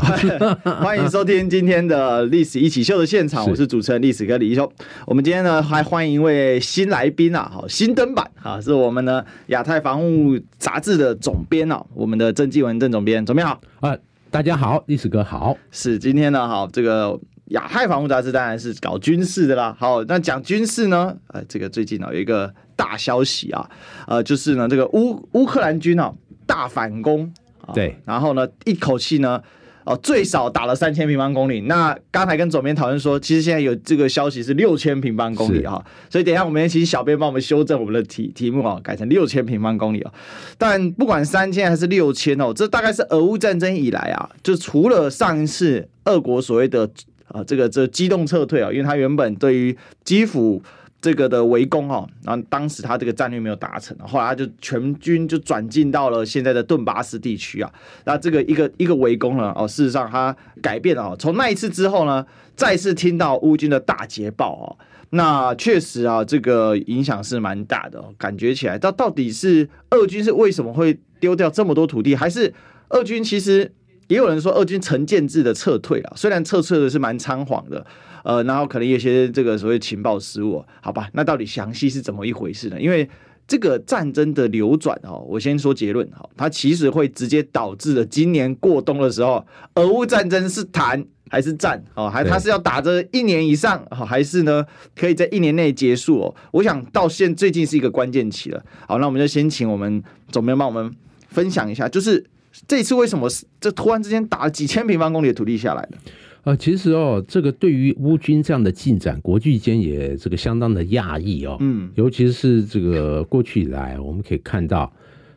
欢迎收听今天的《历史一起秀》的现场，我是主持人历史哥李一修。我们今天呢还欢迎一位新来宾啊，好，新登版啊，是我们呢亚太防务杂志的总编啊，我们的郑继文郑总编，总编好啊，大家好，历史哥好。是今天呢，好这个。亚太防务杂志当然是搞军事的啦。好，那讲军事呢？呃，这个最近呢有一个大消息啊，呃，就是呢这个乌乌克兰军啊大反攻，对，然后呢一口气呢哦最少打了三千平方公里。那刚才跟总编讨论说，其实现在有这个消息是六千平方公里啊，所以等一下我们请小编帮我们修正我们的题题目啊，改成六千平方公里啊。但不管三千还是六千哦，这大概是俄乌战争以来啊，就除了上一次俄国所谓的。啊，这个这机动撤退啊，因为他原本对于基辅这个的围攻啊，然后当时他这个战略没有达成，后来他就全军就转进到了现在的顿巴斯地区啊，那这个一个一个围攻呢，哦，事实上他改变了哦，从那一次之后呢，再次听到乌军的大捷报啊，那确实啊，这个影响是蛮大的，感觉起来到到底是俄军是为什么会丢掉这么多土地，还是俄军其实？也有人说，俄军成建制的撤退了，虽然撤退的是蛮仓皇的，呃，然后可能有些这个所谓情报失误，好吧，那到底详细是怎么一回事呢？因为这个战争的流转哦，我先说结论哈，它其实会直接导致了今年过冬的时候，俄乌战争是谈还是战哦，还它是要打这一年以上，还是呢可以在一年内结束哦？我想到现最近是一个关键期了。好，那我们就先请我们总编帮我们分享一下，就是。这次为什么这突然之间打了几千平方公里的土地下来呢？呃，其实哦，这个对于乌军这样的进展，国际间也这个相当的讶异哦。嗯，尤其是这个过去以来，我们可以看到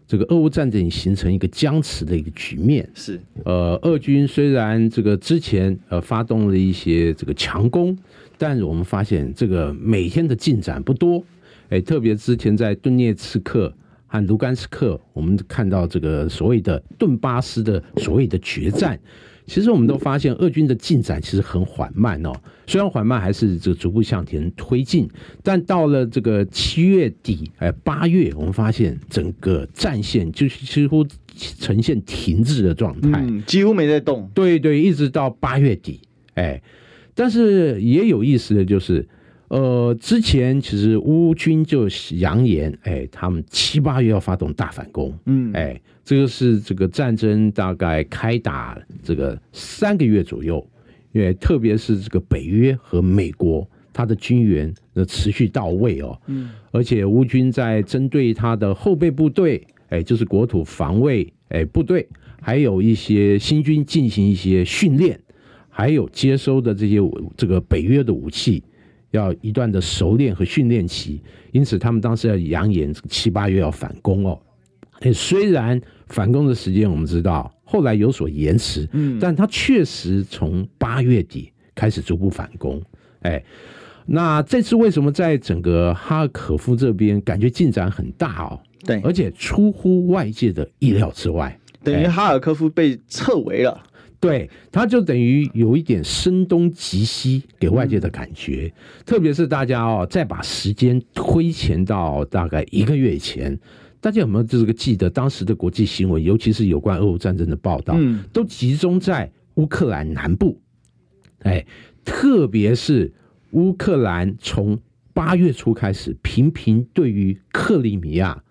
这个俄乌战争形成一个僵持的一个局面。是，呃，俄军虽然这个之前呃发动了一些这个强攻，但是我们发现这个每天的进展不多。哎，特别之前在顿涅茨克。和卢甘斯克，我们看到这个所谓的顿巴斯的所谓的决战，其实我们都发现俄军的进展其实很缓慢哦。虽然缓慢，还是这个逐步向前推进。但到了这个七月底，哎，八月，我们发现整个战线就是几乎呈现停滞的状态，嗯，几乎没在动。对对，一直到八月底，哎，但是也有意思的就是。呃，之前其实乌军就扬言，哎，他们七八月要发动大反攻，嗯，哎，这个是这个战争大概开打这个三个月左右，因为特别是这个北约和美国，他的军援的持续到位哦，嗯，而且乌军在针对他的后备部队，哎，就是国土防卫哎部队，还有一些新军进行一些训练，还有接收的这些这个北约的武器。要一段的熟练和训练期，因此他们当时要扬言七八月要反攻哦。哎，虽然反攻的时间我们知道后来有所延迟，嗯，但他确实从八月底开始逐步反攻。哎，那这次为什么在整个哈尔科夫这边感觉进展很大哦？对，而且出乎外界的意料之外，等于哈尔科夫被撤围了。对，它就等于有一点声东击西给外界的感觉，嗯、特别是大家哦，再把时间推前到大概一个月前，大家有没有这个记得当时的国际新闻，尤其是有关俄乌战争的报道，嗯，都集中在乌克兰南部，哎，特别是乌克兰从八月初开始频频对于克里米亚。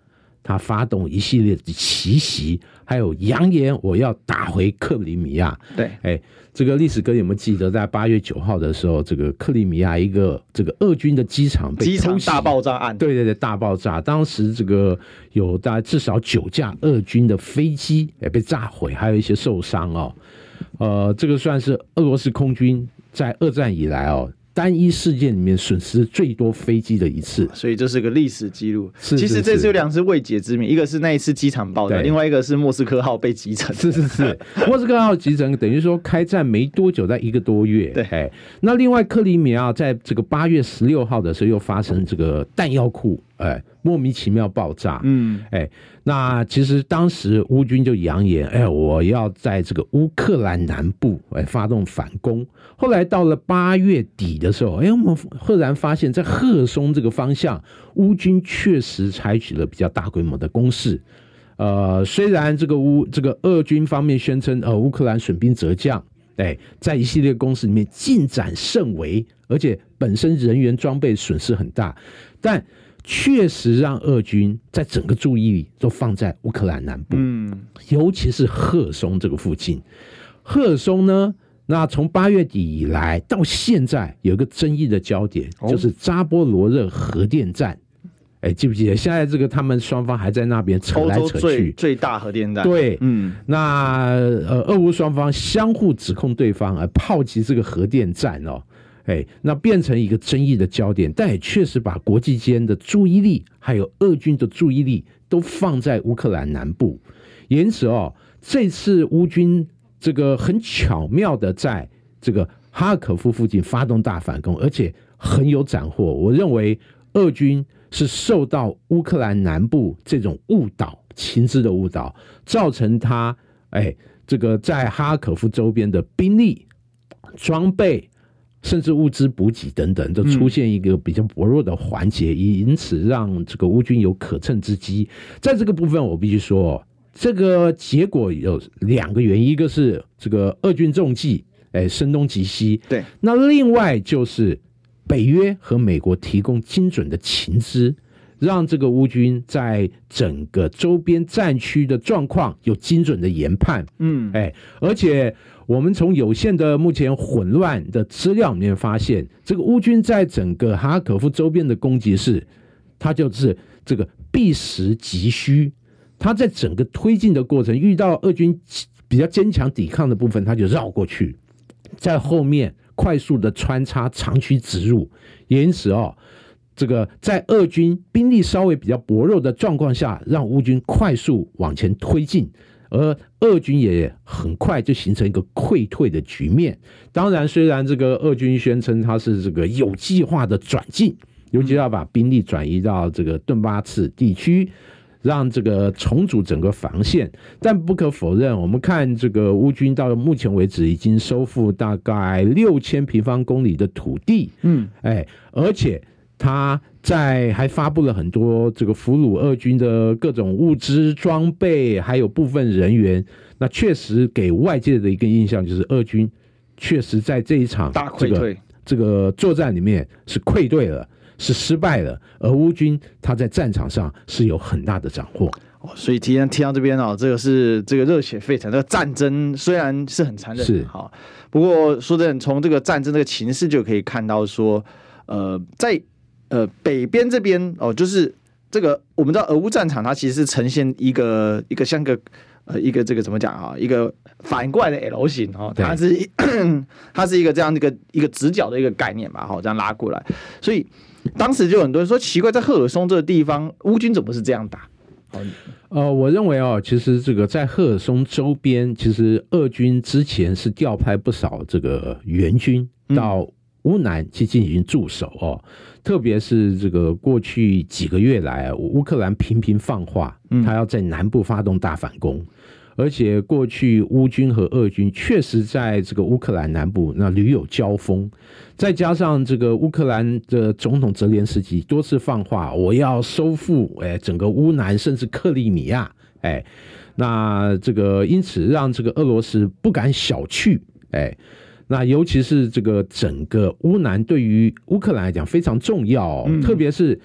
他发动一系列的奇袭，还有扬言我要打回克里米亚。对，哎，这个历史哥有没有记得，在八月九号的时候，这个克里米亚一个这个俄军的机场被机场大爆炸案？对对对，大爆炸。当时这个有大概至少九架俄军的飞机也被炸毁，还有一些受伤哦。呃，这个算是俄罗斯空军在二战以来哦。单一事件里面损失最多飞机的一次，所以这是个历史记录。其实这次有两次未解之谜，一个是那一次机场爆炸，另外一个是莫斯科号被击沉。是是是，莫斯科号击沉等于说开战没多久，在一个多月。对，哎，那另外克里米亚在这个八月十六号的时候又发生这个弹药库哎，莫名其妙爆炸，嗯，哎，那其实当时乌军就扬言，哎，我要在这个乌克兰南部哎发动反攻。后来到了八月底的时候，哎，我们赫然发现，在赫松这个方向，乌军确实采取了比较大规模的攻势。呃，虽然这个乌这个俄军方面宣称，呃，乌克兰损兵折将，哎，在一系列攻势里面进展甚微，而且本身人员装备损失很大，但确实让俄军在整个注意力都放在乌克兰南部，嗯，尤其是赫松这个附近。赫尔松呢，那从八月底以来到现在，有一个争议的焦点，就是扎波罗热核电站。哎，记不记得？现在这个他们双方还在那边扯来扯去。最最大核电站。对，嗯，那呃，俄乌双方相互指控对方而炮击这个核电站哦，哎，那变成一个争议的焦点，但也确实把国际间的注意力还有俄军的注意力都放在乌克兰南部。因此哦，这次乌军这个很巧妙的在这个哈尔科夫附近发动大反攻，而且很有斩获。我认为俄军。是受到乌克兰南部这种误导、情资的误导，造成他哎，这个在哈尔科夫周边的兵力、装备，甚至物资补给等等，都出现一个比较薄弱的环节，因此让这个乌军有可乘之机。在这个部分，我必须说，这个结果有两个原因：一个是这个俄军中计，哎，声东击西；对，那另外就是。北约和美国提供精准的情资，让这个乌军在整个周边战区的状况有精准的研判。嗯，哎，而且我们从有限的目前混乱的资料里面发现，这个乌军在整个哈尔科夫周边的攻击是，它就是这个避实击虚。它在整个推进的过程，遇到俄军比较坚强抵抗的部分，它就绕过去，在后面。快速的穿插长驱直入，因此哦，这个在俄军兵力稍微比较薄弱的状况下，让乌军快速往前推进，而俄军也很快就形成一个溃退的局面。当然，虽然这个俄军宣称他是这个有计划的转进，尤其要把兵力转移到这个顿巴斯地区。让这个重组整个防线，但不可否认，我们看这个乌军到目前为止已经收复大概六千平方公里的土地，嗯，哎，而且他在还发布了很多这个俘虏俄军的各种物资装备，还有部分人员，那确实给外界的一个印象就是俄军确实在这一场大溃退这个作战里面是溃退了。是失败了，而乌军他在战场上是有很大的斩获哦，所以提前听到这边哦，这个是这个热血沸腾，这个战争虽然是很残忍，是好，不过说真的，从这个战争这个情势就可以看到说，呃，在呃北边这边哦，就是这个我们知道俄乌战场它其实是呈现一个一个像个呃一个这个怎么讲啊，一个反过来的 L 型哦，它是 它是一个这样一个一个直角的一个概念吧，哈，这样拉过来，所以。当时就很多人说奇怪，在赫尔松这个地方，乌军怎么是这样打？呃，我认为哦，其实这个在赫尔松周边，其实俄军之前是调派不少这个援军到乌南去进行驻守哦，特别是这个过去几个月来，乌克兰频频放话，他要在南部发动大反攻。而且过去乌军和俄军确实在这个乌克兰南部那屡有交锋，再加上这个乌克兰的总统泽连斯基多次放话，我要收复哎整个乌南甚至克里米亚哎，那这个因此让这个俄罗斯不敢小觑哎，那尤其是这个整个乌南对于乌克兰来讲非常重要，特别是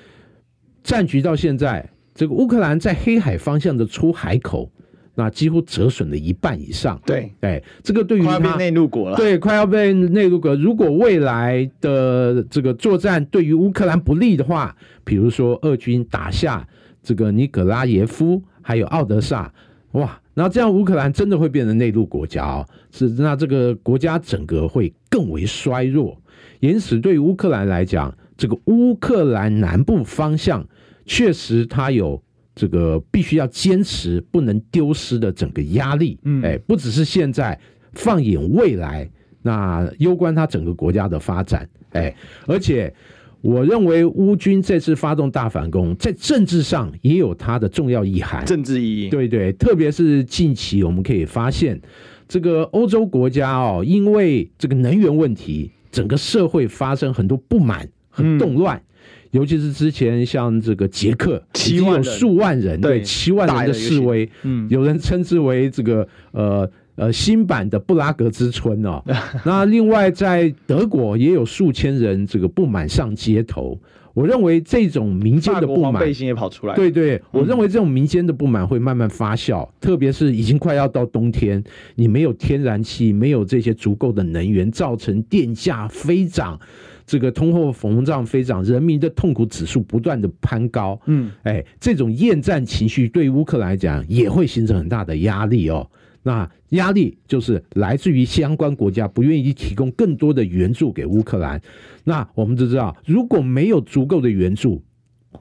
战局到现在，这个乌克兰在黑海方向的出海口。那几乎折损了一半以上。对，哎，这个对于快要被内陆国了。对，快要被内陆国。如果未来的这个作战对于乌克兰不利的话，比如说俄军打下这个尼格拉耶夫，还有奥德萨，哇，那这样乌克兰真的会变成内陆国家哦。是，那这个国家整个会更为衰弱。因此，对于乌克兰来讲，这个乌克兰南部方向确实它有。这个必须要坚持，不能丢失的整个压力，嗯，哎，不只是现在，放眼未来，那攸关它整个国家的发展，哎，而且我认为乌军这次发动大反攻，在政治上也有它的重要意涵，政治意义。对对，特别是近期我们可以发现，这个欧洲国家哦，因为这个能源问题，整个社会发生很多不满和动乱，嗯、尤其是之前像这个捷克，七万有数万人对七万人的示威，嗯，有人称之为这个呃。呃，新版的布拉格之春哦，那另外在德国也有数千人这个不满上街头。我认为这种民间的不满，背心也跑出来。对对，我认为这种民间的不满会慢慢发酵，嗯、特别是已经快要到冬天，你没有天然气，没有这些足够的能源，造成电价飞涨，这个通货膨胀飞涨，人民的痛苦指数不断的攀高。嗯，哎，这种厌战情绪对乌克兰来讲也会形成很大的压力哦。那压力就是来自于相关国家不愿意提供更多的援助给乌克兰。那我们都知道，如果没有足够的援助，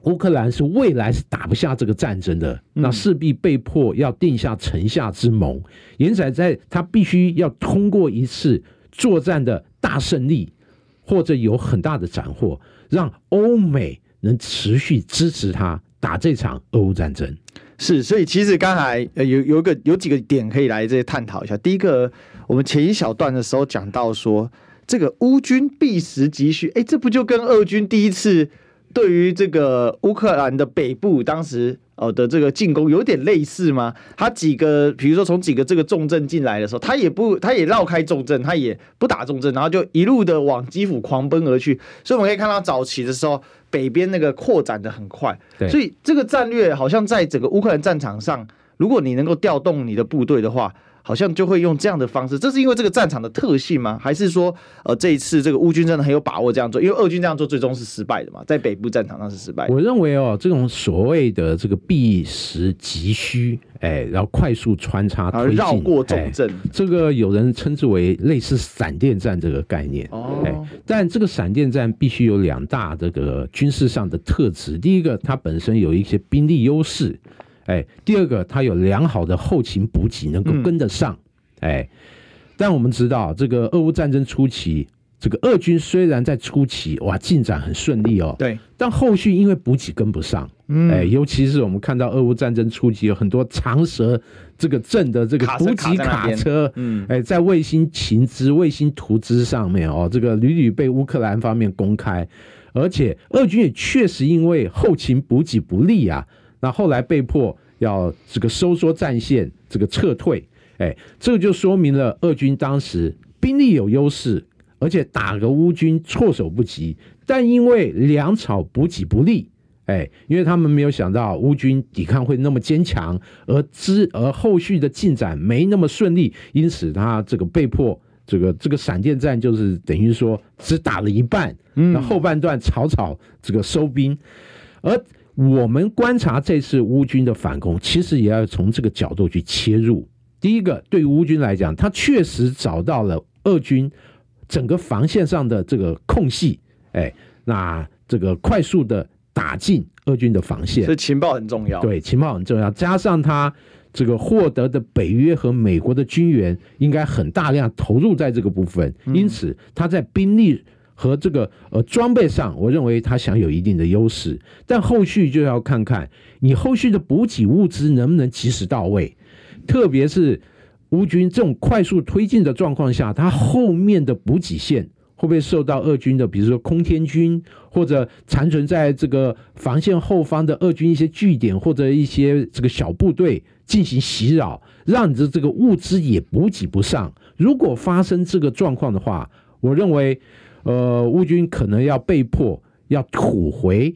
乌克兰是未来是打不下这个战争的。那势必被迫要定下城下之盟，延展在他必须要通过一次作战的大胜利，或者有很大的斩获，让欧美能持续支持他打这场俄乌战争。是，所以其实刚才呃有有一个有几个点可以来这里探讨一下。第一个，我们前一小段的时候讲到说，这个乌军避实击虚，哎，这不就跟俄军第一次对于这个乌克兰的北部当时呃的这个进攻有点类似吗？他几个，比如说从几个这个重镇进来的时候，他也不，他也绕开重镇，他也不打重镇，然后就一路的往基辅狂奔而去。所以我们可以看到早期的时候。北边那个扩展的很快，所以这个战略好像在整个乌克兰战场上，如果你能够调动你的部队的话。好像就会用这样的方式，这是因为这个战场的特性吗？还是说，呃，这一次这个乌军真的很有把握这样做？因为俄军这样做最终是失败的嘛，在北部战场上是失败的。我认为哦，这种所谓的这个避实击虚，哎，然后快速穿插推进，绕过重镇，这个有人称之为类似闪电战这个概念。哦，哎，但这个闪电战必须有两大这个军事上的特质，第一个，它本身有一些兵力优势。哎，第二个，它有良好的后勤补给，能够跟得上。嗯、哎，但我们知道，这个俄乌战争初期，这个俄军虽然在初期哇进展很顺利哦，对，但后续因为补给跟不上，嗯，哎，尤其是我们看到俄乌战争初期有很多长蛇这个镇的这个补给卡车，嗯，哎，在卫星情资、卫星图资上面哦，这个屡屡被乌克兰方面公开，而且俄军也确实因为后勤补给不利啊。那后来被迫要这个收缩战线，这个撤退，哎，这个就说明了俄军当时兵力有优势，而且打个乌军措手不及。但因为粮草补给不利，哎，因为他们没有想到乌军抵抗会那么坚强，而之而后续的进展没那么顺利，因此他这个被迫这个这个闪电战就是等于说只打了一半，那后半段草草这个收兵，而。我们观察这次乌军的反攻，其实也要从这个角度去切入。第一个，对于乌军来讲，他确实找到了俄军整个防线上的这个空隙，哎，那这个快速的打进俄军的防线，所以情报很重要。对，情报很重要，加上他这个获得的北约和美国的军援，应该很大量投入在这个部分，因此他在兵力。和这个呃装备上，我认为他享有一定的优势，但后续就要看看你后续的补给物资能不能及时到位，特别是乌军这种快速推进的状况下，它后面的补给线会不会受到俄军的，比如说空天军或者残存在这个防线后方的俄军一些据点或者一些这个小部队进行袭扰，让你的这个物资也补给不上。如果发生这个状况的话，我认为。呃，乌军可能要被迫要吐回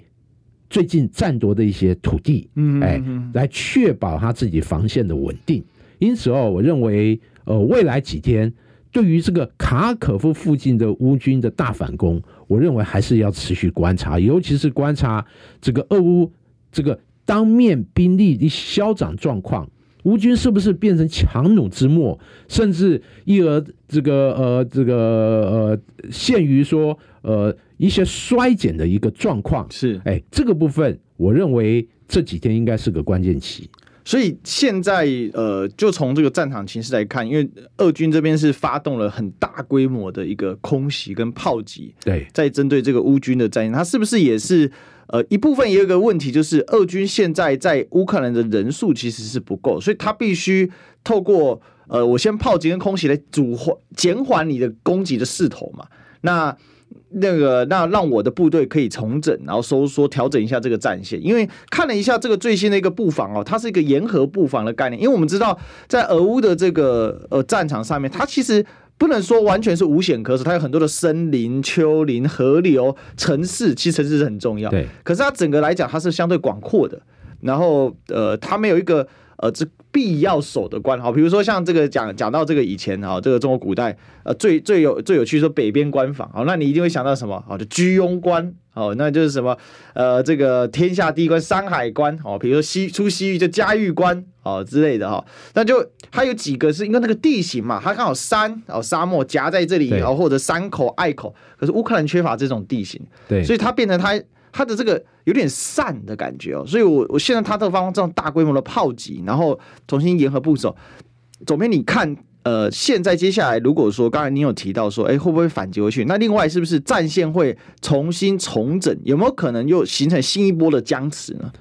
最近占夺的一些土地，嗯，哎，来确保他自己防线的稳定。因此哦，我认为，呃，未来几天对于这个卡可夫附近的乌军的大反攻，我认为还是要持续观察，尤其是观察这个俄乌这个当面兵力的消长状况。乌军是不是变成强弩之末，甚至一而这个呃这个呃限于说呃一些衰减的一个状况？是，哎，这个部分我认为这几天应该是个关键期。所以现在呃，就从这个战场形势来看，因为俄军这边是发动了很大规模的一个空袭跟炮击，对，在针对这个乌军的战役，它是不是也是呃一部分也有个问题，就是俄军现在在乌克兰的人数其实是不够，所以他必须透过呃，我先炮击跟空袭来阻缓减缓你的攻击的势头嘛，那。那个，那让我的部队可以重整，然后收缩调整一下这个战线。因为看了一下这个最新的一个布防哦，它是一个沿河布防的概念。因为我们知道，在俄乌的这个呃战场上面，它其实不能说完全是无险可守，它有很多的森林、丘陵、河流、城市，其实城市是很重要。对。可是它整个来讲，它是相对广阔的。然后呃，它没有一个。呃，这必要守的关好，比如说像这个讲讲到这个以前哈，这个中国古代呃最最有最有趣说北边关防，好，那你一定会想到什么？好，就居庸关，哦，那就是什么？呃，这个天下第一关山海关，哦，比如说西出西域就嘉峪关，哦之类的哈，那就它有几个是因为那个地形嘛，它刚好山哦沙漠夹在这里，然后或者山口隘口，可是乌克兰缺乏这种地形，对，所以它变成它。它的这个有点散的感觉哦，所以我我现在它这个方这种大规模的炮击，然后重新沿河部署。总编，你看，呃，现在接下来如果说刚才你有提到说，哎，会不会反击回去？那另外是不是战线会重新重整？有没有可能又形成新一波的僵持呢？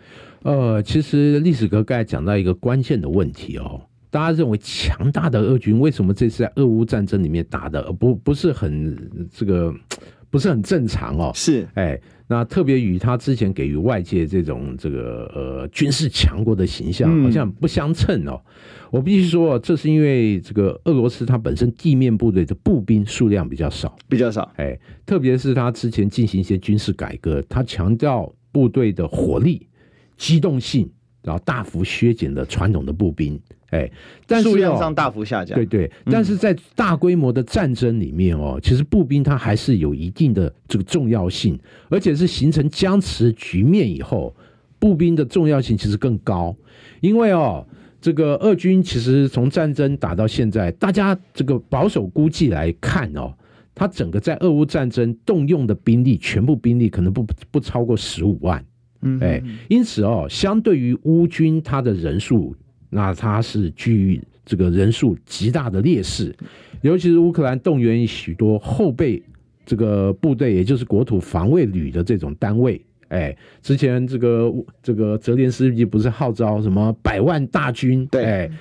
呃，其实历史哥刚才讲到一个关键的问题哦，大家认为强大的俄军为什么这次在俄乌战争里面打的不不是很这个不是很正常哦？是，哎。那特别与他之前给予外界这种这个呃军事强国的形象好像不相称哦。我必须说，这是因为这个俄罗斯它本身地面部队的步兵数量比较少，比较少。哎，特别是他之前进行一些军事改革，他强调部队的火力、机动性，然后大幅削减了传统的步兵。哎，但是、哦、数量上大幅下降，对对，但是在大规模的战争里面哦，嗯、其实步兵它还是有一定的这个重要性，而且是形成僵持局面以后，步兵的重要性其实更高，因为哦，这个俄军其实从战争打到现在，大家这个保守估计来看哦，他整个在俄乌战争动用的兵力，全部兵力可能不不超过十五万，嗯，哎，因此哦，相对于乌军他的人数。那他是居于这个人数极大的劣势，尤其是乌克兰动员许多后备这个部队，也就是国土防卫旅的这种单位。哎，之前这个这个泽连斯基不是号召什么百万大军？对，哎，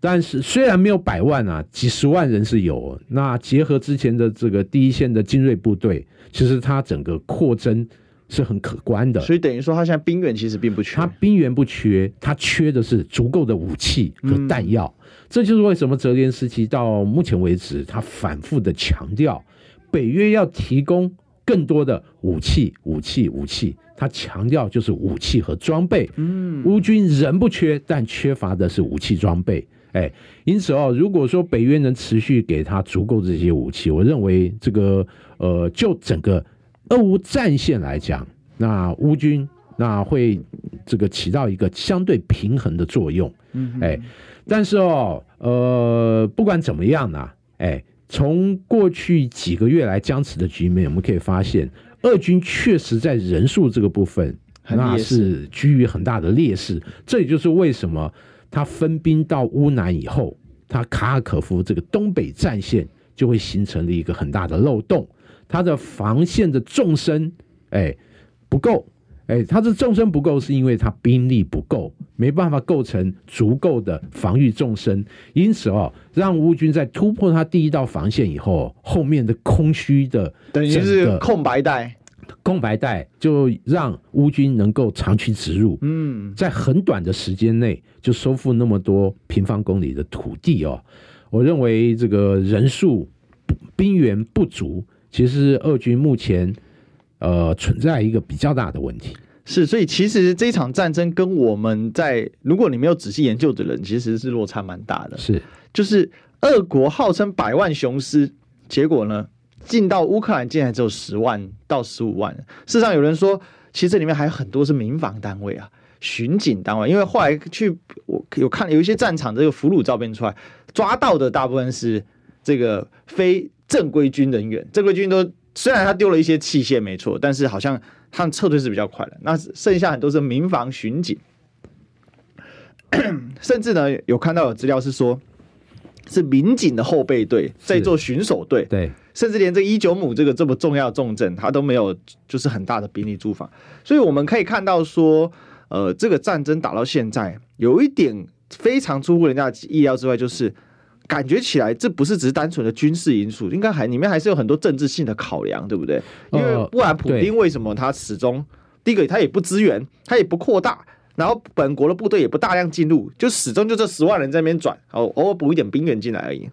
但是虽然没有百万啊，几十万人是有。那结合之前的这个第一线的精锐部队，其实它整个扩增。是很可观的，所以等于说，他现在兵源其实并不缺，他兵源不缺，他缺的是足够的武器和弹药。嗯、这就是为什么泽连斯基到目前为止，他反复的强调，北约要提供更多的武器、武器、武器。他强调就是武器和装备。嗯，乌军人不缺，但缺乏的是武器装备。哎，因此哦，如果说北约能持续给他足够这些武器，我认为这个呃，就整个。俄乌战线来讲，那乌军那会这个起到一个相对平衡的作用，嗯，哎，但是哦，呃，不管怎么样呢，哎，从过去几个月来僵持的局面，我们可以发现，俄军确实在人数这个部分，那是居于很大的劣势。这也就是为什么他分兵到乌南以后，他卡尔可夫这个东北战线就会形成了一个很大的漏洞。他的防线的纵深，哎，不够，哎，他的纵深不够，是因为他兵力不够，没办法构成足够的防御纵深，因此哦，让乌军在突破他第一道防线以后，后面的空虚的等于是空白带，空白带就让乌军能够长驱直入，嗯，在很短的时间内就收复那么多平方公里的土地哦，我认为这个人数兵源不足。其实俄军目前，呃，存在一个比较大的问题，是，所以其实这场战争跟我们在，如果你没有仔细研究的人，其实是落差蛮大的。是，就是俄国号称百万雄师，结果呢，进到乌克兰竟然只有十万到十五万。事实上，有人说，其实这里面还有很多是民防单位啊，巡警单位，因为后来去我有看有一些战场这个俘虏照片出来，抓到的大部分是这个非。正规军人员，正规军都虽然他丢了一些器械没错，但是好像他们撤退是比较快的。那剩下很多是民防巡警。甚至呢有看到有资料是说，是民警的后备队在做巡守队，对，甚至连这伊久姆这个这么重要的重镇，他都没有就是很大的兵力驻防，所以我们可以看到说，呃，这个战争打到现在，有一点非常出乎人家意料之外，就是感觉起来这不是只是单纯的军事因素，应该还里面还是有很多政治性的考量，对不对？因为不然普丁为什么他始终第一个他也不支援，他也不扩大。然后本国的部队也不大量进入，就始终就这十万人在那边转，哦偶尔补一点兵员进来而已。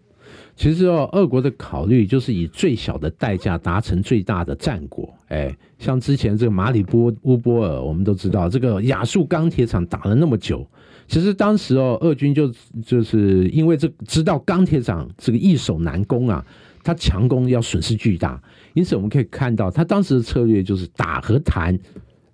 其实哦，俄国的考虑就是以最小的代价达成最大的战果。哎，像之前这个马里波乌波尔，我们都知道这个亚速钢铁厂打了那么久，其实当时哦，俄军就就是因为这知道钢铁厂这个易守难攻啊，他强攻要损失巨大，因此我们可以看到他当时的策略就是打和谈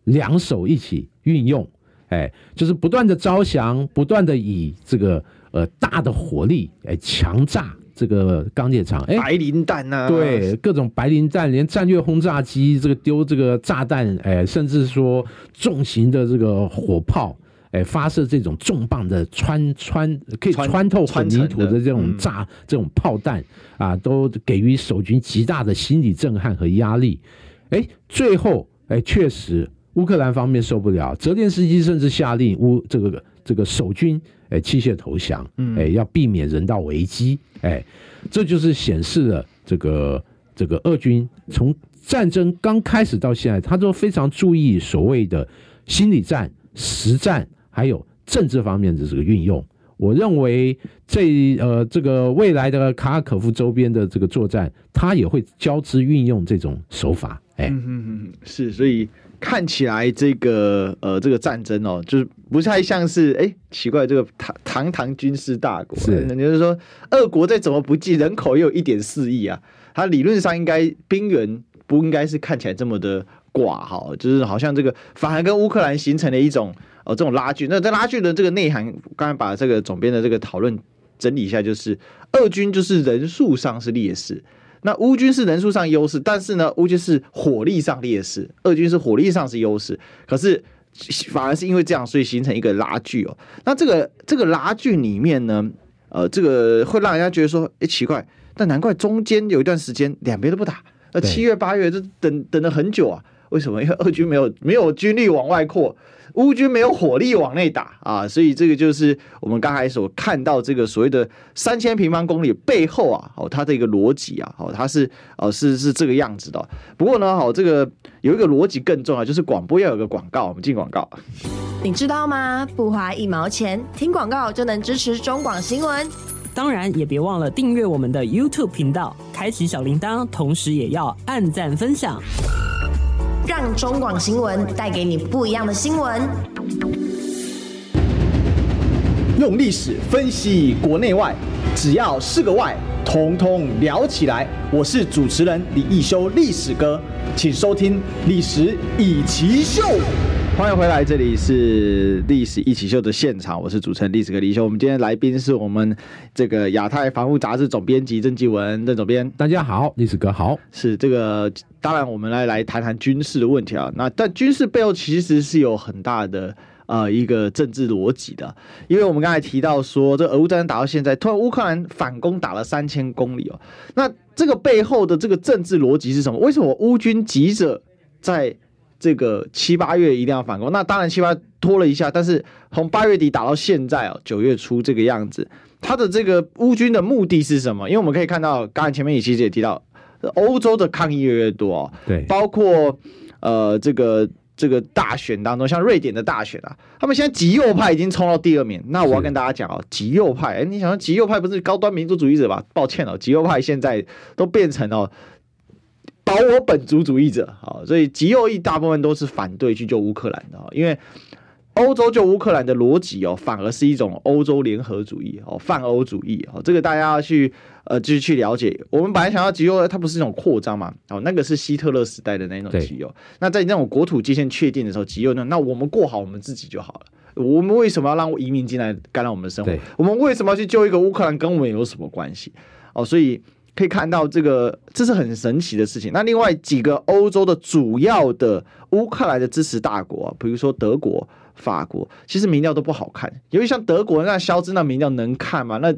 两手一起运用。哎，就是不断的招降，不断的以这个呃大的火力哎强炸这个钢铁厂，哎，白磷弹呐、对，各种白磷弹，连战略轰炸机这个丢这个炸弹，哎，甚至说重型的这个火炮，哎，发射这种重磅的穿穿可以穿透混凝土的这种炸、嗯、这种炮弹啊，都给予守军极大的心理震撼和压力。哎，最后哎，确实。乌克兰方面受不了，泽连斯基甚至下令乌这个这个守军哎弃械投降，哎要避免人道危机，哎这就是显示了这个这个俄军从战争刚开始到现在，他都非常注意所谓的心理战、实战还有政治方面的这个运用。我认为这呃这个未来的卡尔可夫周边的这个作战，他也会交织运用这种手法，哎嗯嗯嗯，是所以。看起来这个呃这个战争哦，就是不太像是哎奇怪，这个堂堂堂军事大国，就是说，俄国再怎么不济，人口也有一点四亿啊，它理论上应该兵员不应该是看起来这么的寡哈，就是好像这个反而跟乌克兰形成了一种呃这种拉锯。那在拉锯的这个内涵，刚才把这个总编的这个讨论整理一下，就是俄军就是人数上是劣势。那乌军是人数上优势，但是呢，乌军是火力上劣势，俄军是火力上是优势，可是反而是因为这样，所以形成一个拉锯哦。那这个这个拉锯里面呢，呃，这个会让人家觉得说，哎，奇怪，但难怪中间有一段时间两边都不打，呃，七月八月这等等了很久啊，为什么？因为俄军没有没有军力往外扩。乌军没有火力往内打啊，所以这个就是我们刚才所看到这个所谓的三千平方公里背后啊，哦，它的一个逻辑啊，哦，它是哦是是这个样子的。不过呢，哦，这个有一个逻辑更重要，就是广播要有个广告。我们进广告。你知道吗？不花一毛钱，听广告就能支持中广新闻。当然，也别忘了订阅我们的 YouTube 频道，开启小铃铛，同时也要按赞分享。让中广新闻带给你不一样的新闻。用历史分析国内外，只要是个“外”，统统聊起来。我是主持人李易修，历史哥，请收听《历史以奇秀》。欢迎回来，这里是历史一起秀的现场，我是主持人历史哥李修。我们今天来宾是我们这个亚太防务杂志总编辑郑继文郑总编，大家好，历史哥好。是这个，当然我们来来谈谈军事的问题啊。那但军事背后其实是有很大的呃一个政治逻辑的，因为我们刚才提到说，这俄乌战争打到现在，突然乌克兰反攻打了三千公里哦，那这个背后的这个政治逻辑是什么？为什么乌军急着在？这个七八月一定要反攻，那当然七八拖了一下，但是从八月底打到现在哦，九月初这个样子，他的这个乌军的目的是什么？因为我们可以看到，刚才前面也其实也提到，欧洲的抗议越来越多哦，对，包括呃这个这个大选当中，像瑞典的大选啊，他们现在极右派已经冲到第二名。那我要跟大家讲哦，极右派，哎，你想说极右派不是高端民族主义者吧？抱歉哦，极右派现在都变成哦。保我本族主义者，好，所以极右翼大部分都是反对去救乌克兰的，因为欧洲救乌克兰的逻辑哦，反而是一种欧洲联合主义哦，泛欧主义哦，这个大家要去呃，继续去了解。我们本来想要极右，它不是一种扩张嘛？哦，那个是希特勒时代的那种极右。那在那种国土界限确定的时候，极右呢？那我们过好我们自己就好了。我们为什么要让移民进来干扰我们的生活？我们为什么要去救一个乌克兰？跟我们有什么关系？哦，所以。可以看到，这个这是很神奇的事情。那另外几个欧洲的主要的乌克兰的支持大国，比如说德国、法国，其实民调都不好看。尤其像德国那肖兹那民调能看吗？那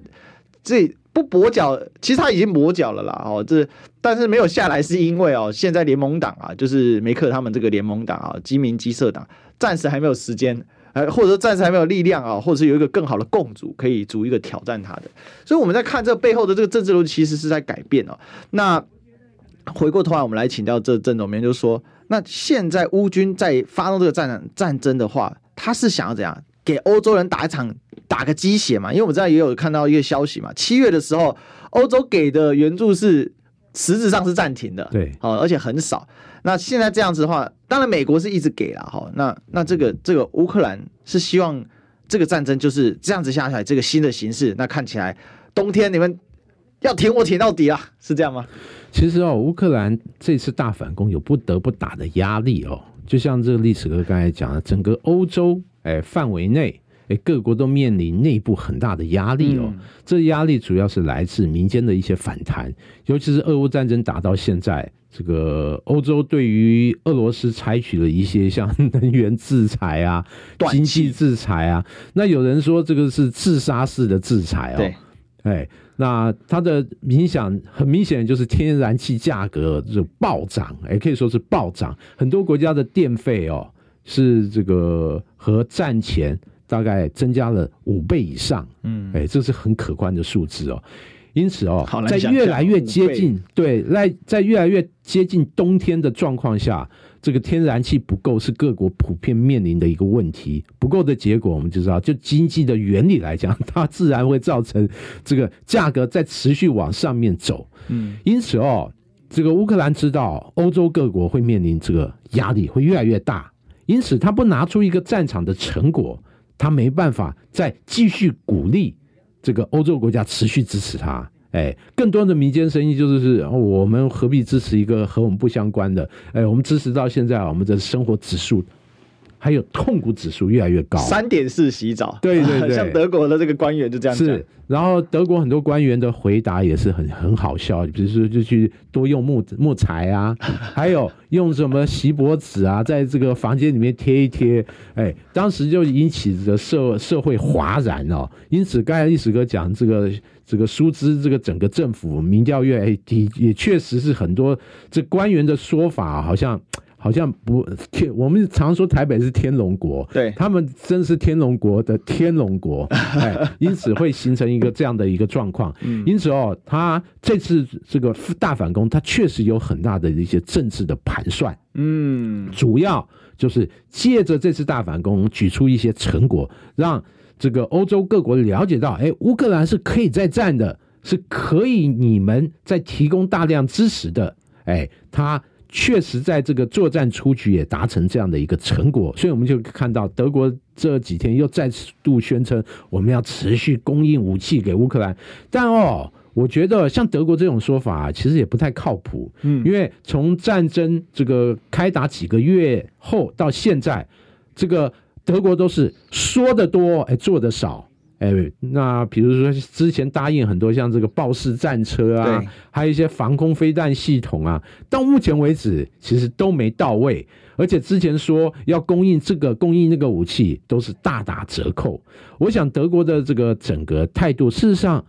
这不跛脚，其实他已经跛脚了啦。哦，这但是没有下来，是因为哦，现在联盟党啊，就是梅克他们这个联盟党啊，基民基社党，暂时还没有时间，呃，或者说暂时还没有力量啊，或者是有一个更好的共主可以组一个挑战他的。所以我们在看这背后的这个政治逻辑，其实是在改变哦。那回过头来，我们来请教这郑总编，就是说，那现在乌军在发动这个战战争的话，他是想要怎样给欧洲人打一场打个鸡血嘛？因为我们知道也有看到一个消息嘛，七月的时候，欧洲给的援助是实质上是暂停的，对，哦，而且很少。那现在这样子的话，当然美国是一直给了哈，那那这个这个乌克兰是希望这个战争就是这样子下下来，这个新的形势，那看起来冬天你们要挺我挺到底啊，是这样吗？其实哦，乌克兰这次大反攻有不得不打的压力哦，就像这个历史哥刚才讲的，整个欧洲哎范围内哎各国都面临内部很大的压力哦，嗯、这压力主要是来自民间的一些反弹，尤其是俄乌战争打到现在，这个欧洲对于俄罗斯采取了一些像能源制裁啊、经济制裁啊，那有人说这个是自杀式的制裁哦，对，哎。那它的影响很明显，就是天然气价格就暴涨，也可以说是暴涨。很多国家的电费哦，是这个和战前大概增加了五倍以上。嗯，哎，这是很可观的数字哦。因此哦，在越来越接近对，在在越来越接近冬天的状况下。这个天然气不够是各国普遍面临的一个问题，不够的结果我们就知道，就经济的原理来讲，它自然会造成这个价格在持续往上面走。嗯，因此哦，这个乌克兰知道欧洲各国会面临这个压力会越来越大，因此他不拿出一个战场的成果，他没办法再继续鼓励这个欧洲国家持续支持他。哎，更多的民间声音就是是，我们何必支持一个和我们不相关的？哎，我们支持到现在，我们的生活指数。还有痛苦指数越来越高，三点四洗澡，对对对，像德国的这个官员就这样讲。是，然后德国很多官员的回答也是很很好笑，比如说就去多用木木材啊，还有用什么锡箔纸啊，在这个房间里面贴一贴，哎，当时就引起这个社社会哗然哦。因此，刚才历史哥讲这个这个疏枝，这个整个政府民调越来越低，也确实是很多这官员的说法好像。好像不天，我们常说台北是天龙国，对，他们真是天龙国的天龙国，哎，因此会形成一个这样的一个状况。因此哦，他这次这个大反攻，他确实有很大的一些政治的盘算，嗯，主要就是借着这次大反攻，举出一些成果，让这个欧洲各国了解到，哎，乌克兰是可以再战的，是可以你们在提供大量支持的，哎，他。确实，在这个作战出局也达成这样的一个成果，所以我们就看到德国这几天又再度宣称我们要持续供应武器给乌克兰。但哦，我觉得像德国这种说法其实也不太靠谱，嗯，因为从战争这个开打几个月后到现在，这个德国都是说的多，哎，做的少。哎，那比如说之前答应很多像这个豹式战车啊，还有一些防空飞弹系统啊，到目前为止其实都没到位，而且之前说要供应这个供应那个武器都是大打折扣。我想德国的这个整个态度，事实上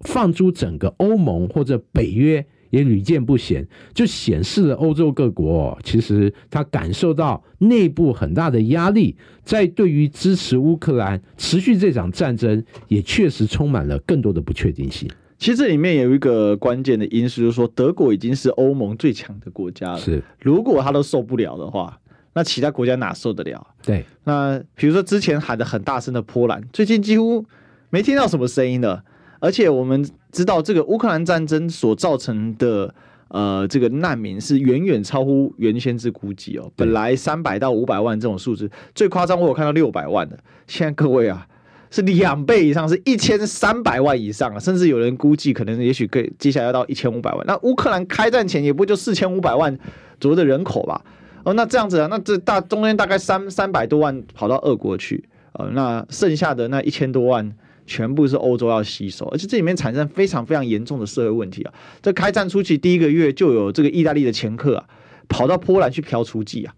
放诸整个欧盟或者北约。也屡见不鲜，就显示了欧洲各国其实他感受到内部很大的压力，在对于支持乌克兰持续这场战争，也确实充满了更多的不确定性。其实这里面有一个关键的因素，就是说德国已经是欧盟最强的国家了。是，如果他都受不了的话，那其他国家哪受得了？对。那比如说之前喊的很大声的波兰，最近几乎没听到什么声音了。而且我们知道，这个乌克兰战争所造成的呃这个难民是远远超乎原先之估计哦。本来三百到五百万这种数字，最夸张我有看到六百万的。现在各位啊，是两倍以上，是一千三百万以上啊，甚至有人估计可能也许可以接下来要到一千五百万。那乌克兰开战前也不就四千五百万左右的人口吧？哦，那这样子啊，那这大中间大概三三百多万跑到俄国去，呃，那剩下的那一千多万。全部是欧洲要吸收，而且这里面产生非常非常严重的社会问题啊！这开战初期第一个月就有这个意大利的前客啊，跑到波兰去嫖雏妓啊，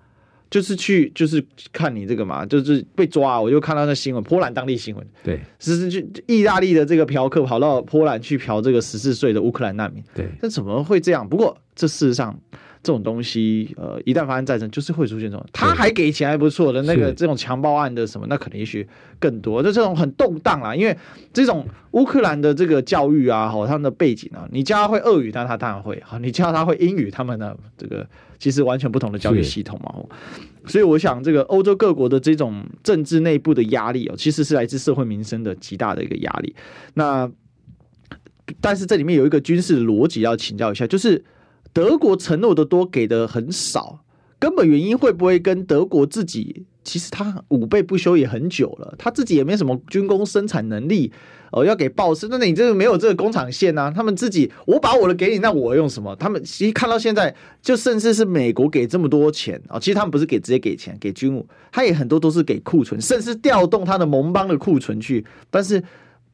就是去就是看你这个嘛，就是被抓，我就看到那新闻，波兰当地新闻，对，是是去意大利的这个嫖客跑到波兰去嫖这个十四岁的乌克兰难民，对，那怎么会这样？不过这事实上。这种东西，呃，一旦发生战争，就是会出现这种。他还给钱还不错的，那个这种强暴案的什么，那可能也许更多。就这种很动荡啊，因为这种乌克兰的这个教育啊，好，他们的背景啊，你教他会俄语，但他当然会；好，你教他会英语，他们呢，这个其实完全不同的教育系统嘛。所以我想，这个欧洲各国的这种政治内部的压力哦，其实是来自社会民生的极大的一个压力。那但是这里面有一个军事的逻辑要请教一下，就是。德国承诺的多，给的很少，根本原因会不会跟德国自己其实他五倍不修也很久了，他自己也没什么军工生产能力哦，要给报师，那你这个没有这个工厂线啊？他们自己我把我的给你，那我用什么？他们其实看到现在，就甚至是美国给这么多钱啊，其实他们不是给直接给钱给军务，他也很多都是给库存，甚至调动他的盟邦的库存去，但是。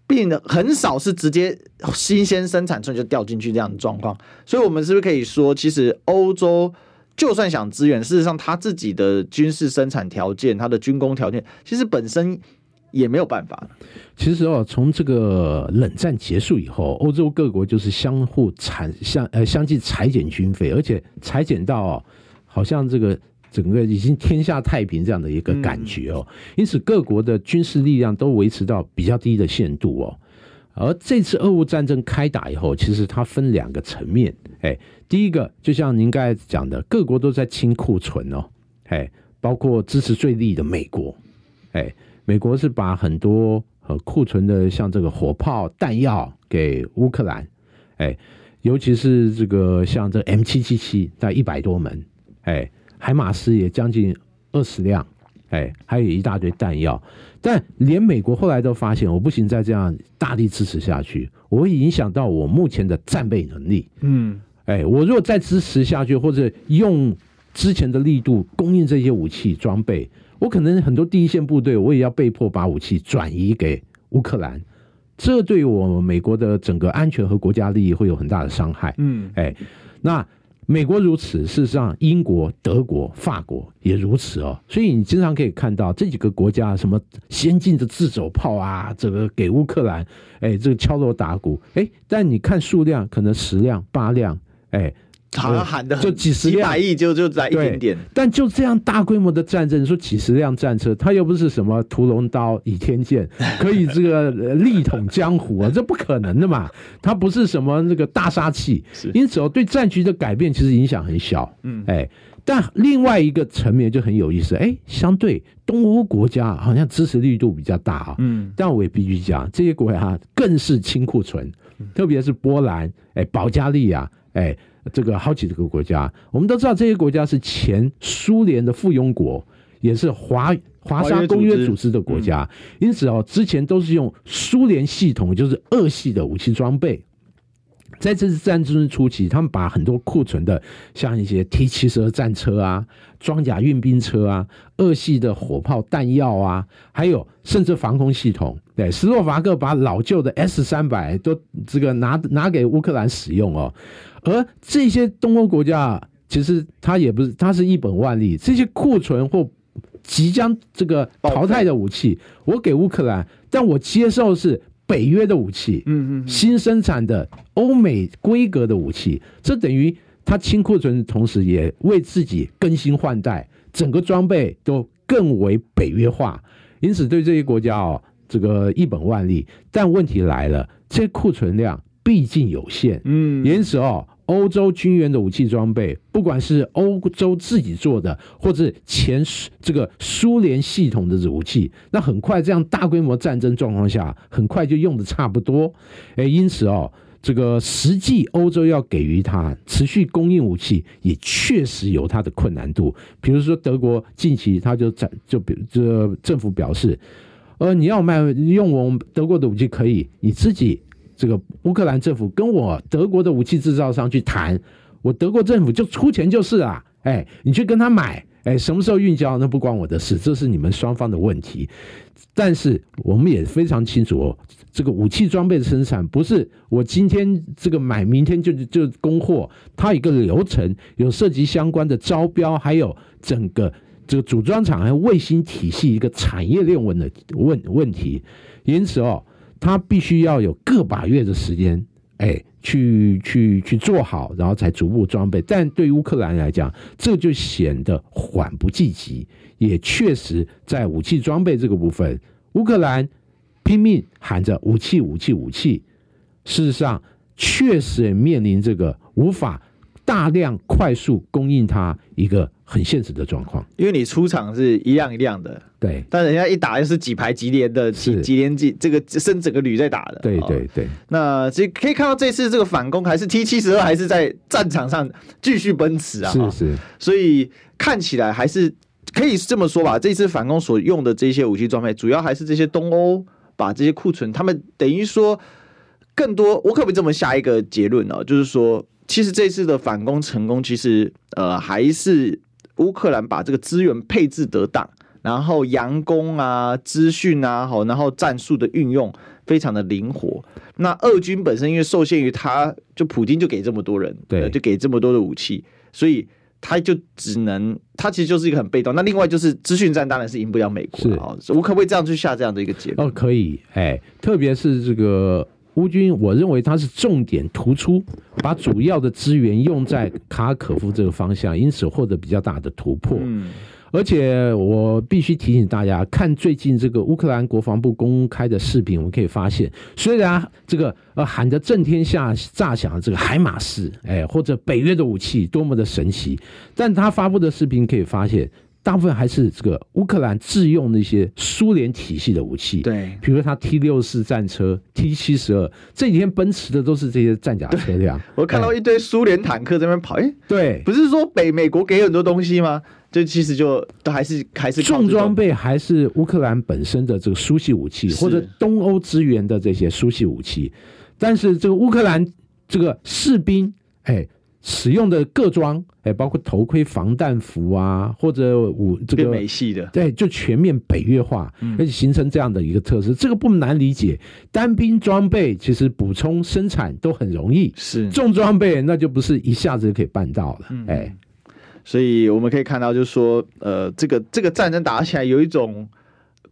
并很少是直接新鲜生产出来就掉进去这样的状况，所以我们是不是可以说，其实欧洲就算想支援，事实上他自己的军事生产条件、他的军工条件，其实本身也没有办法。其实哦，从这个冷战结束以后，欧洲各国就是相互产相呃相继裁减军费，而且裁减到，好像这个。整个已经天下太平这样的一个感觉哦，因此各国的军事力量都维持到比较低的限度哦。而这次俄乌战争开打以后，其实它分两个层面，哎，第一个就像您刚才讲的，各国都在清库存哦，哎，包括支持最力的美国，哎，美国是把很多呃库存的像这个火炮弹药给乌克兰，哎，尤其是这个像这 M 七七七在一百多门，哎。海马斯也将近二十辆，哎，还有一大堆弹药，但连美国后来都发现，我不行再这样大力支持下去，我会影响到我目前的战备能力。嗯，哎，我如果再支持下去，或者用之前的力度供应这些武器装备，我可能很多第一线部队我也要被迫把武器转移给乌克兰，这对我美国的整个安全和国家利益会有很大的伤害。嗯，哎，那。美国如此，事实上，英国、德国、法国也如此哦。所以你经常可以看到这几个国家什么先进的自走炮啊，这个给乌克兰，哎，这个敲锣打鼓，哎，但你看数量，可能十辆、八辆，哎。好像喊的就几十几百亿，就就在一点点。但就这样大规模的战争，你说几十辆战车，它又不是什么屠龙刀、倚天剑，可以这个力统江湖啊，这不可能的嘛。它不是什么那个大杀器，因此哦，对战局的改变其实影响很小。嗯，哎，但另外一个层面就很有意思，哎，相对东欧国家好像支持力度比较大啊。嗯，但我也必须讲，这些国家更是清库存，特别是波兰、哎，保加利亚，哎。这个好几个国家，我们都知道这些国家是前苏联的附庸国，也是华华沙公约组织的国家，因此哦，之前都是用苏联系统，就是俄系的武器装备。在这次战争初期，他们把很多库存的，像一些 T 七十二战车啊、装甲运兵车啊、二系的火炮弹药啊，还有甚至防空系统，对，斯洛伐克把老旧的 S 三百都这个拿拿给乌克兰使用哦。而这些东欧国家，其实它也不是，它是一本万利。这些库存或即将这个淘汰的武器，我给乌克兰，但我接受是北约的武器，嗯嗯，新生产的欧美规格的武器，这等于它清库存的同时，也为自己更新换代，整个装备都更为北约化。因此，对这些国家哦，这个一本万利。但问题来了，这库存量毕竟有限，嗯，因此哦。欧洲军援的武器装备，不管是欧洲自己做的，或者前这个苏联系统的武器，那很快这样大规模战争状况下，很快就用的差不多。哎，因此哦，这个实际欧洲要给予它持续供应武器，也确实有它的困难度。比如说德国近期他就在就比这政府表示，呃，你要卖用我们德国的武器可以，你自己。这个乌克兰政府跟我德国的武器制造商去谈，我德国政府就出钱就是啊，哎，你去跟他买，哎，什么时候运交那不关我的事，这是你们双方的问题。但是我们也非常清楚哦，这个武器装备的生产不是我今天这个买，明天就就供货，它有一个流程，有涉及相关的招标，还有整个这个组装厂和卫星体系一个产业链问的问问题，因此哦，他必须要有个把月的时间，哎，去去去做好，然后才逐步装备。但对乌克兰来讲，这就显得缓不济急，也确实在武器装备这个部分，乌克兰拼命喊着武器武器武器，事实上确实也面临这个无法。大量快速供应它一个很现实的状况，因为你出场是一辆一辆的，对，但人家一打又是几排几连的，几几连几这个升整个旅在打的，对对对。那这可以看到这次这个反攻还是 T 七十二还是在战场上继续奔驰啊，是是，所以看起来还是可以这么说吧，这次反攻所用的这些武器装备，主要还是这些东欧把这些库存，他们等于说更多，我可不可以这么下一个结论呢？就是说。其实这次的反攻成功，其实呃还是乌克兰把这个资源配置得当，然后佯攻啊、资讯啊，好，然后战术的运用非常的灵活。那俄军本身因为受限于他，就普京就给这么多人，对，就给这么多的武器，所以他就只能，他其实就是一个很被动。那另外就是资讯战当然是赢不了美国啊，我可不可以这样去下这样的一个结论？哦，可以，哎，特别是这个。乌军，我认为他是重点突出，把主要的资源用在卡尔可夫这个方向，因此获得比较大的突破。嗯，而且我必须提醒大家，看最近这个乌克兰国防部公开的视频，我们可以发现，虽然这个呃喊着震天下炸响的这个海马斯，哎，或者北约的武器多么的神奇，但他发布的视频可以发现。大部分还是这个乌克兰自用那些苏联体系的武器，对，比如说它 T 六四战车、T 七十二，这几天奔驰的都是这些战甲车辆。我看到一堆苏联坦克在那边跑，哎，对，不是说北美国给很多东西吗？就其实就都还是还是重装备，还是乌克兰本身的这个苏系武器，或者东欧支援的这些苏系武器。但是这个乌克兰这个士兵，哎。使用的各装，哎，包括头盔、防弹服啊，或者武这个美系的，对，就全面北越化，而且形成这样的一个特色，嗯、这个不难理解。单兵装备其实补充生产都很容易，是。重装备那就不是一下子就可以办到了，哎、嗯，所以我们可以看到，就是说，呃，这个这个战争打起来有一种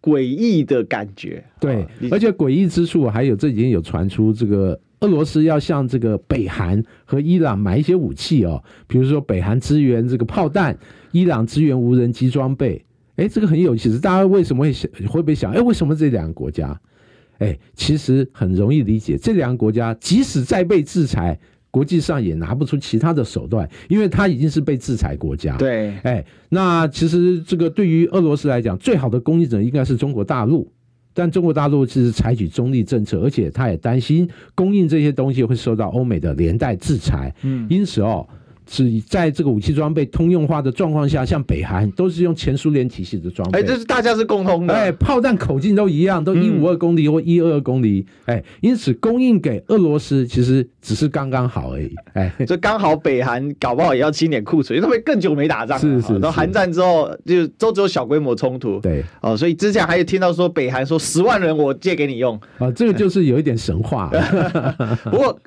诡异的感觉，对，而且诡异之处还有这几天有传出这个。俄罗斯要向这个北韩和伊朗买一些武器哦，比如说北韩支援这个炮弹，伊朗支援无人机装备。哎，这个很有意思，大家为什么会想？会不会想？哎，为什么这两个国家？哎，其实很容易理解，这两个国家即使再被制裁，国际上也拿不出其他的手段，因为它已经是被制裁国家。对，哎，那其实这个对于俄罗斯来讲，最好的供应者应该是中国大陆。但中国大陆其实采取中立政策，而且他也担心供应这些东西会受到欧美的连带制裁。嗯，因此哦。是在这个武器装备通用化的状况下，像北韩都是用前苏联体系的装备，哎，这是大家是共通的，哎，炮弹口径都一样，都一五二公里或一二二公里，哎，因此供应给俄罗斯其实只是刚刚好而已，哎，这刚好北韩搞不好也要清点库存，因为他们更久没打仗，是是，到韩战之后就都只有小规模冲突，对，哦，所以之前还有听到说北韩说十万人我借给你用，啊，这个就是有一点神话，不过。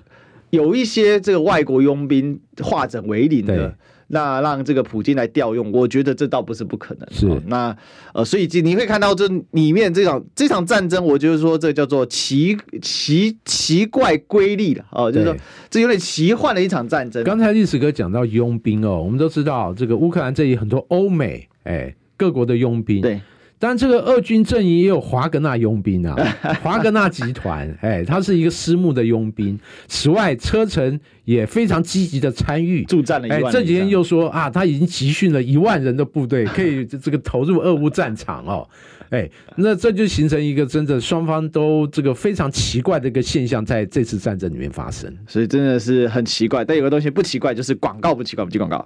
有一些这个外国佣兵化整为零的，那让这个普京来调用，我觉得这倒不是不可能。是、哦、那呃，所以你会看到这里面这场这场战争，我就是说这叫做奇奇奇怪瑰丽的哦，就是说这有点奇幻的一场战争。刚才历史哥讲到佣兵哦，我们都知道这个乌克兰这里很多欧美哎各国的佣兵对。但这个俄军阵营也有华格纳佣兵啊，华格纳集团，哎，他是一个私募的佣兵。此外，车臣也非常积极的参与助战了一万。哎，这几天又说啊，他已经集训了一万人的部队，可以这个投入俄乌战场哦。哎，那这就形成一个真的双方都这个非常奇怪的一个现象，在这次战争里面发生。所以真的是很奇怪。但有个东西不奇怪，就是广告不奇怪，不接广告。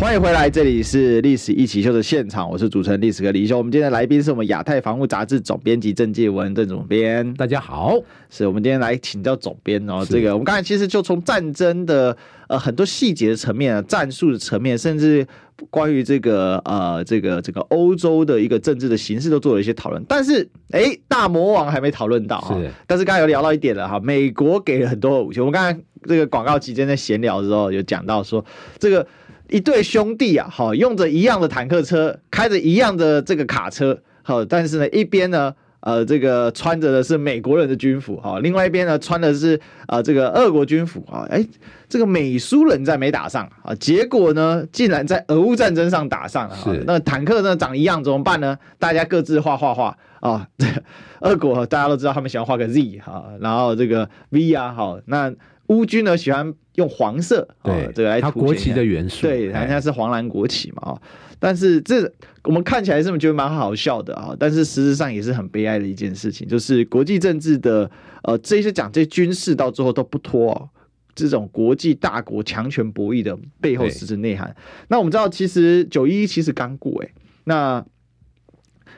欢迎回来，这里是历史一起 SHOW 的现场，我是主持人历史哥李修。我们今天的来宾是我们亚太防务杂志总编辑郑介文郑总编，大家好。是我们今天来请教总编哦。这个我们刚才其实就从战争的呃很多细节的层面啊，战术的层面，甚至关于这个呃这个这个欧洲的一个政治的形势都做了一些讨论。但是哎，大魔王还没讨论到哈。是。但是刚才有聊到一点了哈，美国给了很多武器。我们刚才这个广告期间在闲聊的时候有讲到说这个。一对兄弟啊，好，用着一样的坦克车，开着一样的这个卡车，好，但是呢，一边呢，呃，这个穿着的是美国人的军服，哈，另外一边呢，穿的是呃这个俄国军服，啊，哎，这个美苏冷战没打上啊，结果呢，竟然在俄乌战争上打上了，是，那坦克呢长一样怎么办呢？大家各自画画画啊，这个俄国大家都知道他们喜欢画个 Z 哈，然后这个 V 啊，好，那。乌军呢喜欢用黄色，对、哦、这个来凸显国旗的元素，对，人家是黄蓝国旗嘛，啊，但是这我们看起来是不是觉得蛮好笑的啊？但是事实上也是很悲哀的一件事情，就是国际政治的呃这些讲这些军事到最后都不脱、哦、这种国际大国强权博弈的背后实质内涵。那我们知道，其实九一一其实刚过哎，那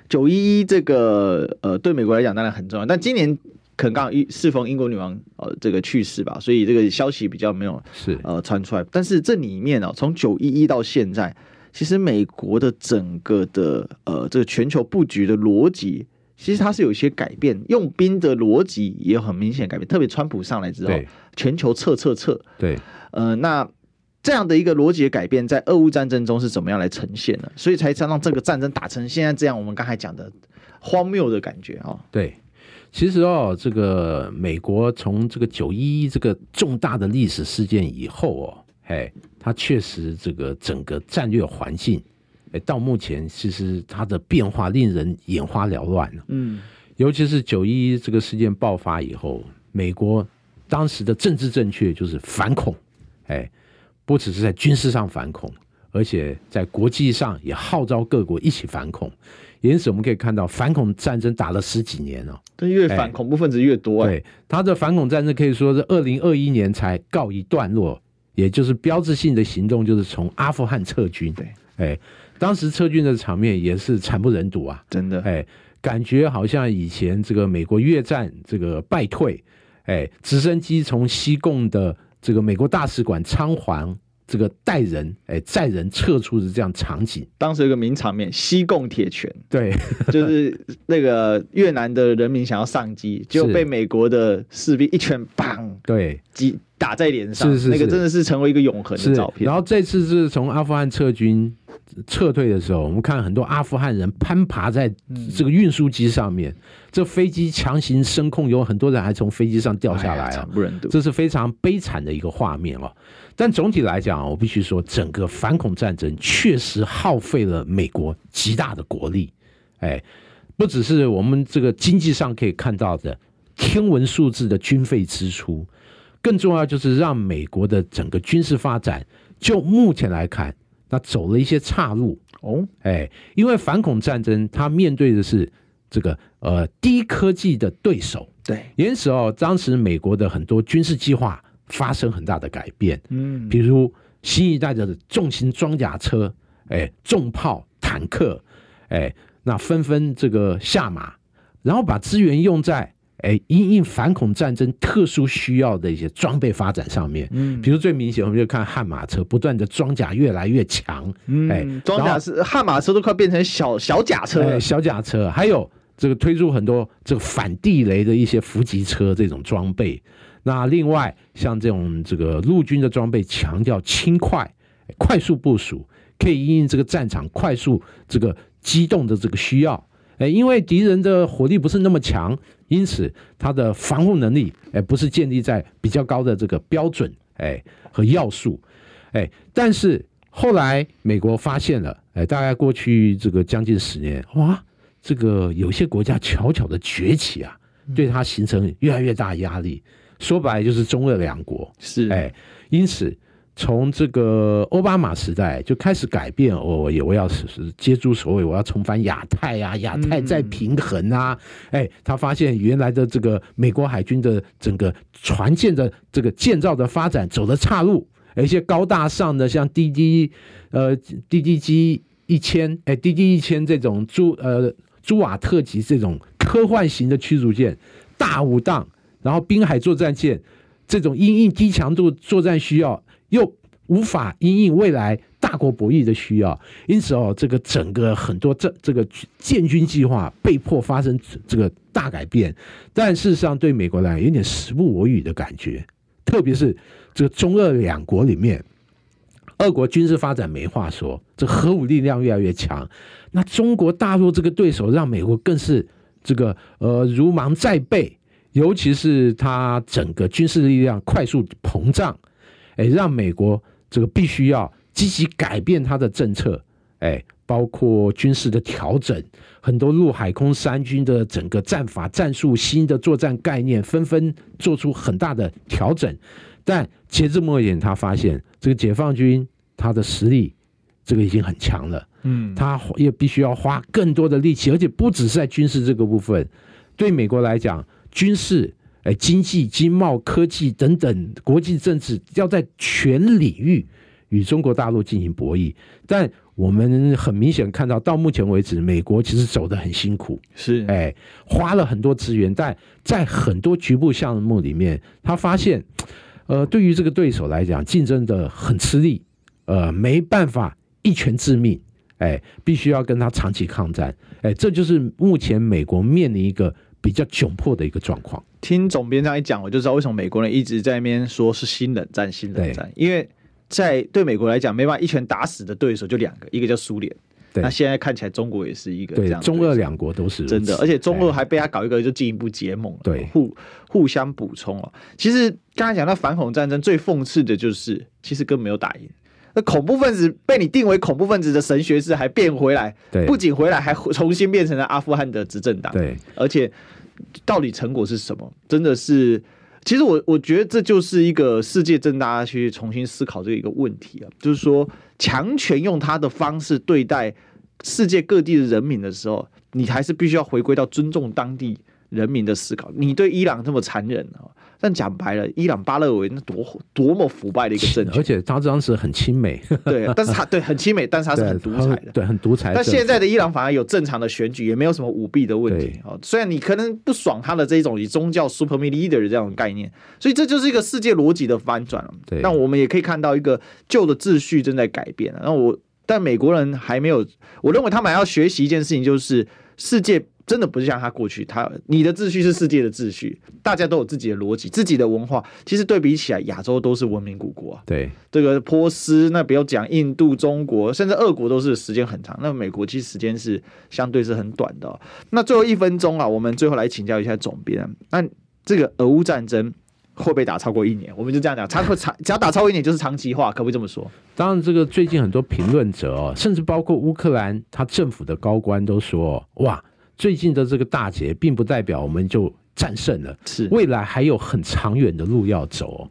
九一一这个呃对美国来讲当然很重要，但今年。可能刚好适逢英国女王呃这个去世吧，所以这个消息比较没有是呃传出来。但是这里面哦，从九一一到现在，其实美国的整个的呃这个全球布局的逻辑，其实它是有一些改变，用兵的逻辑也有很明显改变。特别川普上来之后，全球撤撤撤，对，呃，那这样的一个逻辑的改变，在俄乌战争中是怎么样来呈现的？所以才让这个战争打成现在这样，我们刚才讲的荒谬的感觉啊，对。其实哦，这个美国从这个九一一这个重大的历史事件以后哦，哎，它确实这个整个战略环境，哎，到目前其实它的变化令人眼花缭乱。嗯，尤其是九一一这个事件爆发以后，美国当时的政治正确就是反恐，哎，不只是在军事上反恐，而且在国际上也号召各国一起反恐。因此，我们可以看到反恐战争打了十几年了，但越反恐怖分子越多。对，他的反恐战争可以说是二零二一年才告一段落，也就是标志性的行动就是从阿富汗撤军。对，哎，当时撤军的场面也是惨不忍睹啊，真的。哎，感觉好像以前这个美国越战这个败退，哎，直升机从西贡的这个美国大使馆仓皇。这个带人哎载人撤出的这样场景，当时有个名场面，西贡铁拳，对，就是那个越南的人民想要上机，结果被美国的士兵一拳砰，对，击打在脸上，是是是，那个真的是成为一个永恒的照片。然后这次是从阿富汗撤军撤退的时候，我们看很多阿富汗人攀爬在这个运输机上面，嗯、这飞机强行升空，有很多人还从飞机上掉下来啊，惨不忍睹，这是非常悲惨的一个画面哦。但总体来讲，我必须说，整个反恐战争确实耗费了美国极大的国力。哎，不只是我们这个经济上可以看到的天文数字的军费支出，更重要就是让美国的整个军事发展，就目前来看，那走了一些岔路哦。哎，因为反恐战争它面对的是这个呃低科技的对手，对，因此哦，当时美国的很多军事计划。发生很大的改变，嗯，比如新一代的重型装甲车，哎，重炮、坦克，哎，那纷纷这个下马，然后把资源用在哎因应反恐战争特殊需要的一些装备发展上面，嗯，比如最明显，我们就看悍马车不断的装甲越来越强，嗯，哎，装甲是悍马车都快变成小小甲车了，小甲车，还有这个推出很多这个反地雷的一些伏击车这种装备。那另外，像这种这个陆军的装备强调轻快、快速部署，可以因应这个战场快速这个机动的这个需要。哎，因为敌人的火力不是那么强，因此它的防护能力哎不是建立在比较高的这个标准哎和要素哎。但是后来美国发现了哎，大概过去这个将近十年，哇，这个有些国家悄悄的崛起啊，对它形成越来越大压力。说白了就是中俄两国。是。哎，因此从这个奥巴马时代就开始改变，我我要是接触所谓我要重返亚太啊，亚太再平衡啊，哎，他发现原来的这个美国海军的整个船舰的这个建造的发展走的岔路，一些高大上的像 DD 呃 DDG 一千哎 DD 一千这种朱呃朱瓦特级这种科幻型的驱逐舰大武当，然后滨海作战舰这种因应低强度作战需要又无法因应未来大国博弈的需要，因此哦，这个整个很多这这个建军计划被迫发生这个大改变，但事实上对美国来有点时不我与的感觉，特别是这个中俄两国里面，俄国军事发展没话说，这核武力量越来越强，那中国大陆这个对手让美国更是这个呃如芒在背，尤其是它整个军事力量快速膨胀，哎，让美国。这个必须要积极改变它的政策，哎，包括军事的调整，很多陆海空三军的整个战法战术、新的作战概念纷纷做出很大的调整。但截至目前，他发现这个解放军他的实力这个已经很强了，嗯，他也必须要花更多的力气，而且不只是在军事这个部分，对美国来讲，军事。哎，经济、经贸、科技等等国际政治，要在全领域与中国大陆进行博弈。但我们很明显看到，到目前为止，美国其实走得很辛苦，是哎，花了很多资源，但在很多局部项目里面，他发现，呃，对于这个对手来讲，竞争的很吃力，呃，没办法一拳致命，哎，必须要跟他长期抗战，哎，这就是目前美国面临一个。比较窘迫的一个状况。听总编这样一讲，我就知道为什么美国人一直在那边说是新冷战，新冷战。因为在对美国来讲，没办法一拳打死的对手就两个，一个叫苏联。那现在看起来中国也是一个这样，中俄两国都是真的，而且中俄还被他搞一个就进一步结盟了，对，互互相补充了。其实刚才讲到反恐战争，最讽刺的就是其实根本没有打赢。那恐怖分子被你定为恐怖分子的神学士还变回来，对，不仅回来，还重新变成了阿富汗的执政党。对，而且到底成果是什么？真的是，其实我我觉得这就是一个世界正大家去重新思考这个一个问题啊，就是说强权用他的方式对待世界各地的人民的时候，你还是必须要回归到尊重当地人民的思考。你对伊朗这么残忍啊？但讲白了，伊朗巴勒维那多多么腐败的一个政权，而且他当时很亲美，对，但是他对很亲美，但是他是很独裁的，对，很独裁。但现在的伊朗反而有正常的选举，也没有什么舞弊的问题啊。虽然你可能不爽他的这一种以宗教 super leader 的这种概念，所以这就是一个世界逻辑的翻转了。对，那我们也可以看到一个旧的秩序正在改变。那我但美国人还没有，我认为他们还要学习一件事情，就是世界。真的不是像他过去，他你的秩序是世界的秩序，大家都有自己的逻辑、自己的文化。其实对比起来，亚洲都是文明古国啊。对，这个波斯，那不要讲印度、中国，甚至俄国都是时间很长。那美国其实时间是相对是很短的哦。那最后一分钟啊，我们最后来请教一下总编，那这个俄乌战争会不会打超过一年？我们就这样讲，长会长，只要打超过一年就是长期化，可不可以这么说？当然，这个最近很多评论者哦，甚至包括乌克兰他政府的高官都说，哇。最近的这个大捷，并不代表我们就战胜了，是未来还有很长远的路要走。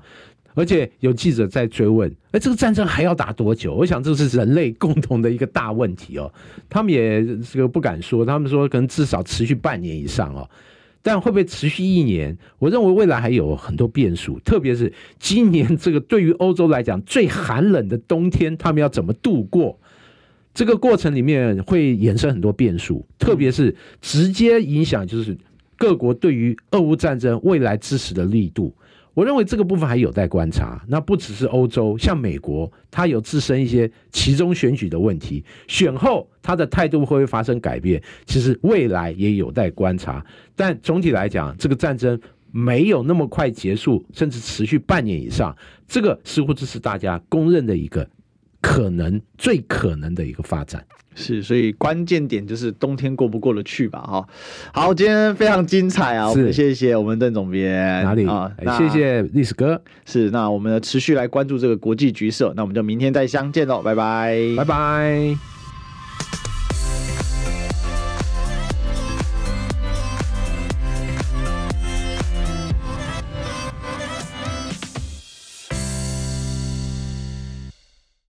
而且有记者在追问：哎，这个战争还要打多久？我想这是人类共同的一个大问题哦。他们也这个不敢说，他们说可能至少持续半年以上哦。但会不会持续一年？我认为未来还有很多变数，特别是今年这个对于欧洲来讲最寒冷的冬天，他们要怎么度过？这个过程里面会衍生很多变数，特别是直接影响就是各国对于俄乌战争未来支持的力度。我认为这个部分还有待观察。那不只是欧洲，像美国，它有自身一些其中选举的问题，选后它的态度会不会发生改变？其实未来也有待观察。但总体来讲，这个战争没有那么快结束，甚至持续半年以上，这个似乎这是大家公认的一个。可能最可能的一个发展是，所以关键点就是冬天过不过得去吧？哈，好，今天非常精彩啊！我们谢谢我们邓总编，哪里啊？谢谢历史哥，是那我们持续来关注这个国际局势，那我们就明天再相见喽，拜拜，拜拜。